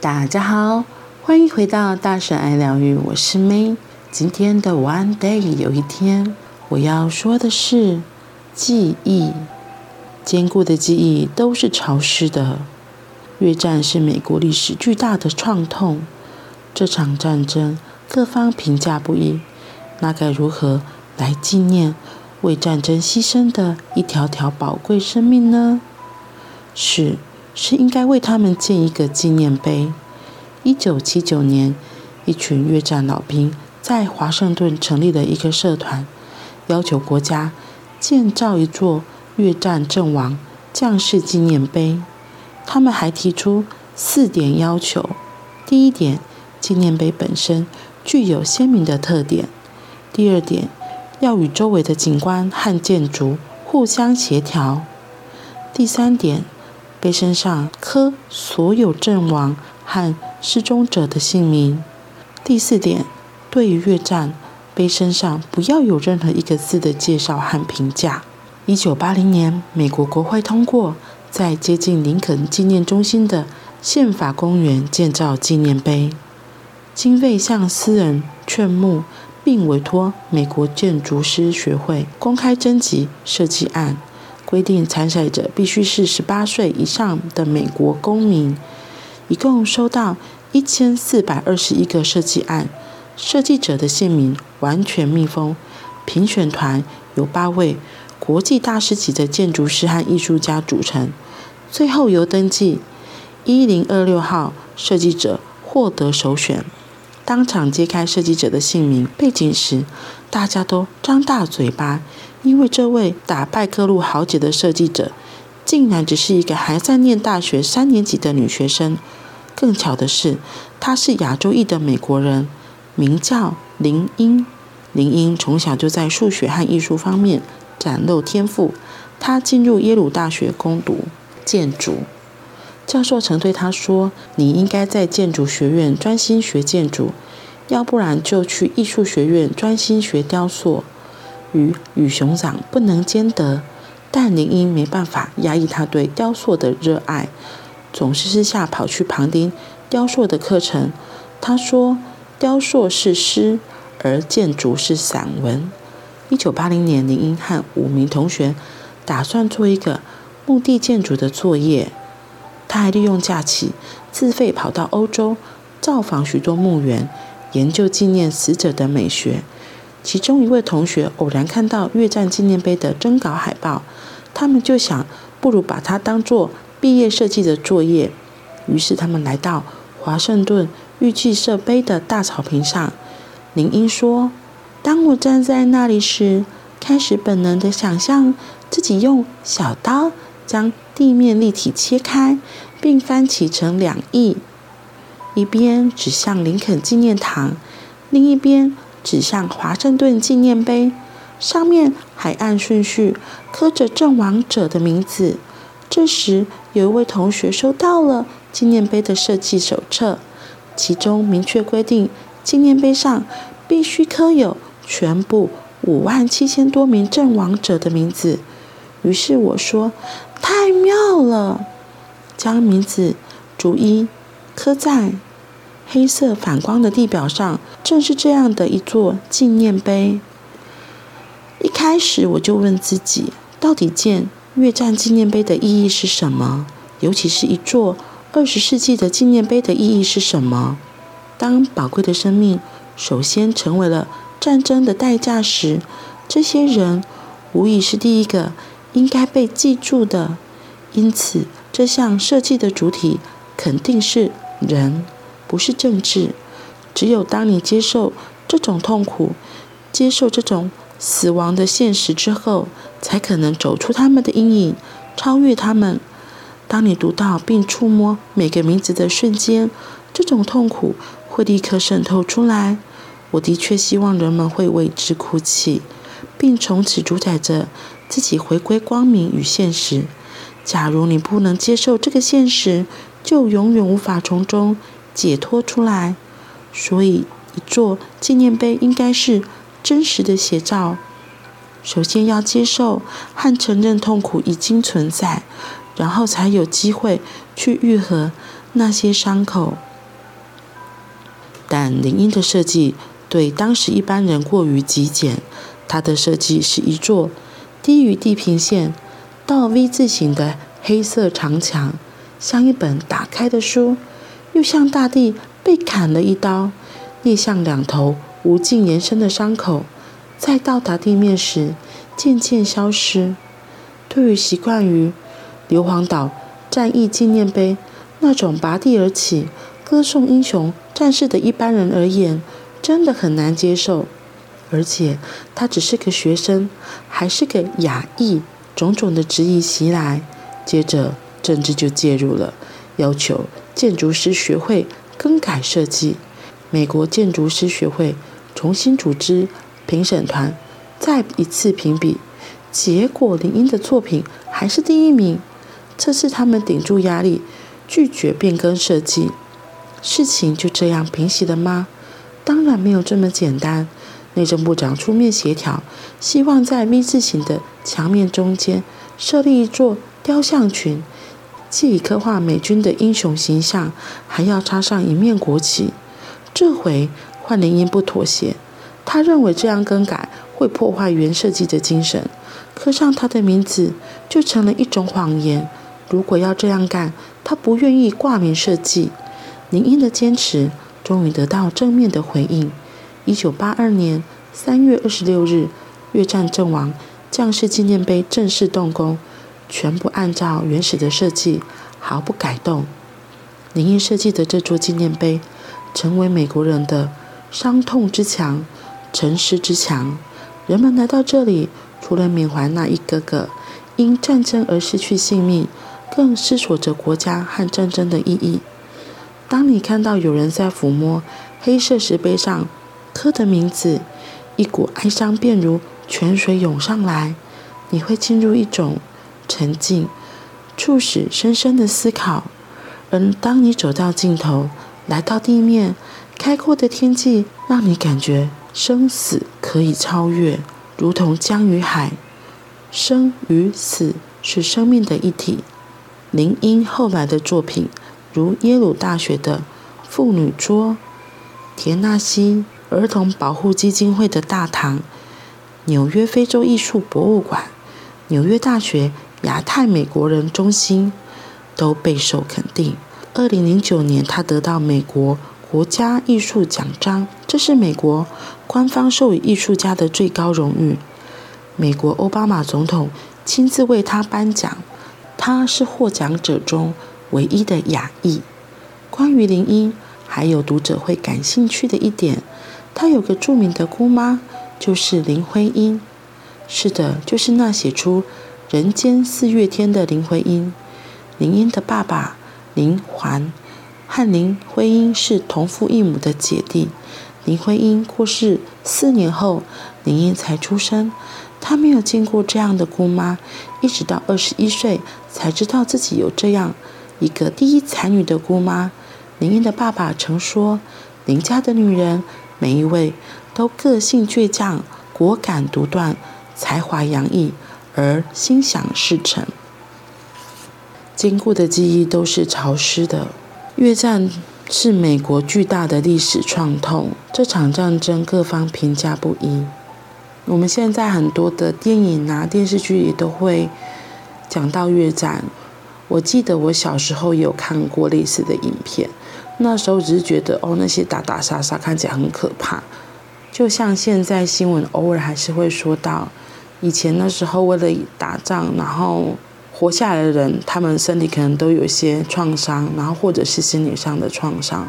大家好，欢迎回到大神爱疗愈，我是 May。今天的 One Day 有一天，我要说的是记忆。坚固的记忆都是潮湿的。越战是美国历史巨大的创痛，这场战争各方评价不一，那该如何来纪念为战争牺牲的一条条宝贵生命呢？是，是应该为他们建一个纪念碑。一九七九年，一群越战老兵在华盛顿成立了一个社团，要求国家建造一座越战阵亡将士纪念碑。他们还提出四点要求：第一点，纪念碑本身具有鲜明的特点；第二点，要与周围的景观和建筑互相协调；第三点，碑身上刻所有阵亡和失踪者的姓名；第四点，对于越战，碑身上不要有任何一个字的介绍和评价。一九八零年，美国国会通过。在接近林肯纪念中心的宪法公园建造纪念碑，经费向私人劝募，并委托美国建筑师学会公开征集设计案，规定参赛者必须是十八岁以上的美国公民。一共收到一千四百二十一个设计案，设计者的姓名完全密封。评选团由八位。国际大师级的建筑师和艺术家组成，最后由登记一零二六号设计者获得首选。当场揭开设计者的姓名背景时，大家都张大嘴巴，因为这位打败各路豪杰的设计者，竟然只是一个还在念大学三年级的女学生。更巧的是，她是亚洲裔的美国人，名叫林英。林英从小就在数学和艺术方面。展露天赋，她进入耶鲁大学攻读建筑。教授曾对他说：“你应该在建筑学院专心学建筑，要不然就去艺术学院专心学雕塑。”鱼与熊掌不能兼得，但林英没办法压抑他对雕塑的热爱，总是私下跑去旁听雕塑的课程。他说：“雕塑是诗，而建筑是散文。”一九八零年，林英和五名同学打算做一个墓地建筑的作业。他还利用假期自费跑到欧洲，造访许多墓园，研究纪念死者的美学。其中一位同学偶然看到越战纪念碑的征稿海报，他们就想，不如把它当做毕业设计的作业。于是他们来到华盛顿预计设碑的大草坪上。林英说。当我站在那里时，开始本能地想象自己用小刀将地面立体切开，并翻起成两翼，一边指向林肯纪念堂，另一边指向华盛顿纪念碑，上面还按顺序刻着阵亡者的名字。这时，有一位同学收到了纪念碑的设计手册，其中明确规定，纪念碑上必须刻有。全部五万七千多名阵亡者的名字。于是我说：“太妙了！”将名字逐一刻在黑色反光的地表上，正是这样的一座纪念碑。一开始我就问自己：到底建越战纪念碑的意义是什么？尤其是一座二十世纪的纪念碑的意义是什么？当宝贵的生命首先成为了。战争的代价时，这些人无疑是第一个应该被记住的。因此，这项设计的主体肯定是人，不是政治。只有当你接受这种痛苦，接受这种死亡的现实之后，才可能走出他们的阴影，超越他们。当你读到并触摸每个名字的瞬间，这种痛苦会立刻渗透出来。我的确希望人们会为之哭泣，并从此主宰着自己回归光明与现实。假如你不能接受这个现实，就永远无法从中解脱出来。所以，一座纪念碑应该是真实的写照。首先要接受和承认痛苦已经存在，然后才有机会去愈合那些伤口。但林荫的设计对当时一般人过于极简。他的设计是一座低于地平线到 V 字形的黑色长墙，像一本打开的书，又像大地被砍了一刀，裂向两头无尽延伸的伤口，在到达地面时渐渐消失。对于习惯于硫磺岛战役纪念碑那种拔地而起、歌颂英雄战士的一般人而言，真的很难接受。而且他只是个学生，还是个亚裔，种种的质疑袭来，接着政治就介入了，要求建筑师学会更改设计。美国建筑师学会重新组织评审团，再一次评比，结果林英的作品还是第一名。这次他们顶住压力，拒绝变更设计。事情就这样平息了吗？当然没有这么简单。内政部长出面协调，希望在 V 字形的墙面中间设立一座雕像群，既以刻画美军的英雄形象，还要插上一面国旗。这回换林荫不妥协，他认为这样更改会破坏原设计的精神，刻上他的名字就成了一种谎言。如果要这样干，他不愿意挂名设计。林荫的坚持终于得到正面的回应。一九八二年三月二十六日，越战阵亡将士纪念碑正式动工，全部按照原始的设计，毫不改动。林荫设计的这座纪念碑，成为美国人的伤痛之墙、沉思之墙。人们来到这里，除了缅怀那一个个因战争而失去性命，更思索着国家和战争的意义。当你看到有人在抚摸黑色石碑上，刻的名字，一股哀伤便如泉水涌上来，你会进入一种沉静，促使深深的思考。而当你走到尽头，来到地面，开阔的天际让你感觉生死可以超越，如同江与海，生与死是生命的一体。林荫后来的作品，如耶鲁大学的妇女桌，田纳西。儿童保护基金会的大堂、纽约非洲艺术博物馆、纽约大学亚太美国人中心都备受肯定。二零零九年，他得到美国国家艺术奖章，这是美国官方授予艺术家的最高荣誉。美国奥巴马总统亲自为他颁奖，他是获奖者中唯一的亚裔。关于林荫，还有读者会感兴趣的一点。他有个著名的姑妈，就是林徽因。是的，就是那写出《人间四月天》的林徽因。林荫的爸爸林环和林徽因是同父异母的姐弟。林徽因过世四年后，林英才出生。他没有见过这样的姑妈，一直到二十一岁才知道自己有这样一个第一才女的姑妈。林英的爸爸曾说：“林家的女人。”每一位都个性倔强、果敢独断、才华洋溢，而心想事成。坚固的记忆都是潮湿的。越战是美国巨大的历史创痛，这场战争各方评价不一。我们现在很多的电影啊、电视剧也都会讲到越战。我记得我小时候有看过类似的影片。那时候只是觉得哦，那些打打杀杀看起来很可怕，就像现在新闻偶尔还是会说到，以前那时候为了打仗，然后活下来的人，他们身体可能都有一些创伤，然后或者是心理上的创伤，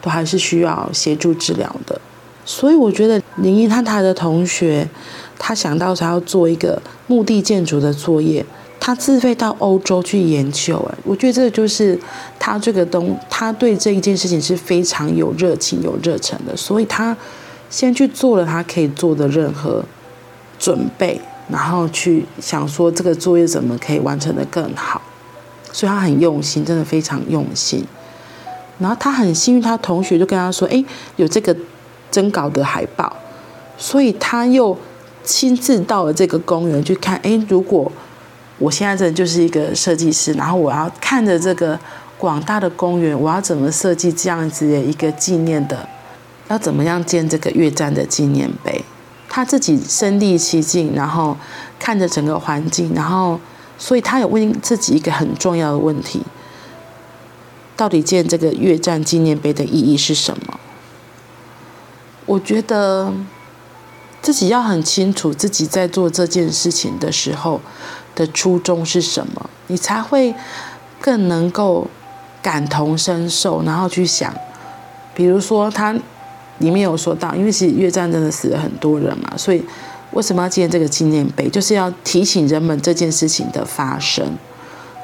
都还是需要协助治疗的。所以我觉得林一他他的同学，他想到他要做一个墓地建筑的作业。他自费到欧洲去研究，哎，我觉得这就是他这个东，他对这一件事情是非常有热情、有热忱的，所以他先去做了他可以做的任何准备，然后去想说这个作业怎么可以完成得更好，所以他很用心，真的非常用心。然后他很幸运，他同学就跟他说：“哎，有这个征稿的海报。”所以他又亲自到了这个公园去看，哎，如果。我现在这就是一个设计师，然后我要看着这个广大的公园，我要怎么设计这样子的一个纪念的要怎么样建这个越战的纪念碑。他自己身历其境，然后看着整个环境，然后所以他有问自己一个很重要的问题：到底建这个越战纪念碑的意义是什么？我觉得自己要很清楚自己在做这件事情的时候的初衷是什么，你才会更能够感同身受，然后去想，比如说他里面有说到，因为其实越战真的死了很多人嘛，所以为什么要建这个纪念碑，就是要提醒人们这件事情的发生，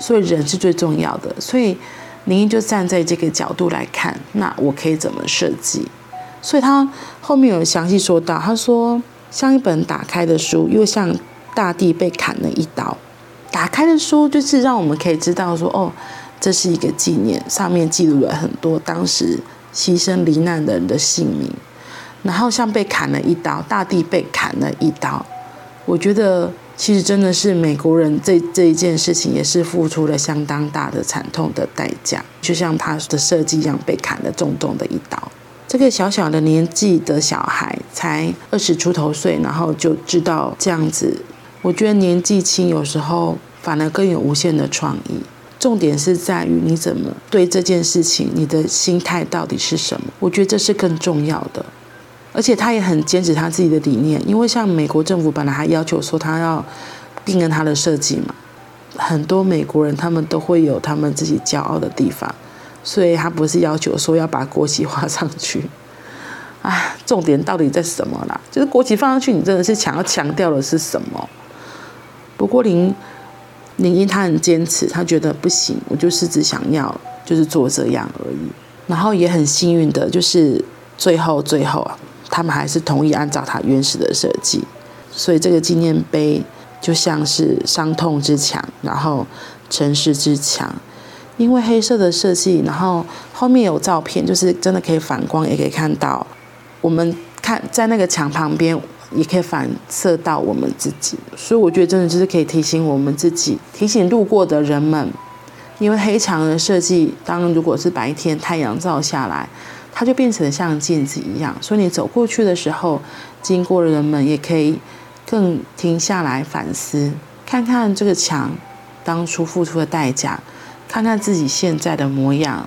所以人是最重要的，所以您就站在这个角度来看，那我可以怎么设计？所以他后面有详细说到，他说像一本打开的书，又像大地被砍了一刀。打开的书就是让我们可以知道说，哦，这是一个纪念，上面记录了很多当时牺牲罹难的人的性命。然后像被砍了一刀，大地被砍了一刀。我觉得其实真的是美国人这这一件事情也是付出了相当大的惨痛的代价，就像他的设计一样，被砍了重重的一刀。这个小小的年纪的小孩才二十出头岁，然后就知道这样子。我觉得年纪轻有时候反而更有无限的创意。重点是在于你怎么对这件事情，你的心态到底是什么？我觉得这是更重要的。而且他也很坚持他自己的理念，因为像美国政府本来还要求说他要定跟他的设计嘛，很多美国人他们都会有他们自己骄傲的地方。所以他不是要求说要把国旗画上去，啊，重点到底在什么啦？就是国旗放上去，你真的是想要强调的是什么？不过林林英他很坚持，他觉得不行，我就是只想要就是做这样而已。然后也很幸运的，就是最后最后啊，他们还是同意按照他原始的设计，所以这个纪念碑就像是伤痛之墙，然后城市之墙。因为黑色的设计，然后后面有照片，就是真的可以反光，也可以看到我们看在那个墙旁边，也可以反射到我们自己。所以我觉得真的就是可以提醒我们自己，提醒路过的人们。因为黑墙的设计，当如果是白天太阳照下来，它就变成像镜子一样。所以你走过去的时候，经过的人们也可以更停下来反思，看看这个墙当初付出的代价。看看自己现在的模样，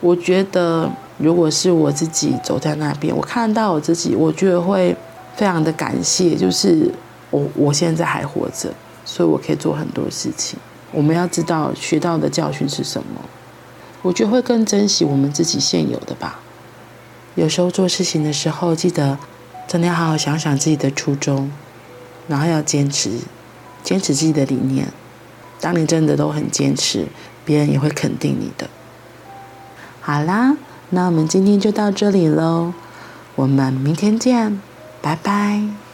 我觉得如果是我自己走在那边，我看到我自己，我觉得会非常的感谢，就是我我现在还活着，所以我可以做很多事情。我们要知道学到的教训是什么，我觉得会更珍惜我们自己现有的吧。有时候做事情的时候，记得真的要好好想想自己的初衷，然后要坚持，坚持自己的理念。当你真的都很坚持，别人也会肯定你的。好啦，那我们今天就到这里喽，我们明天见，拜拜。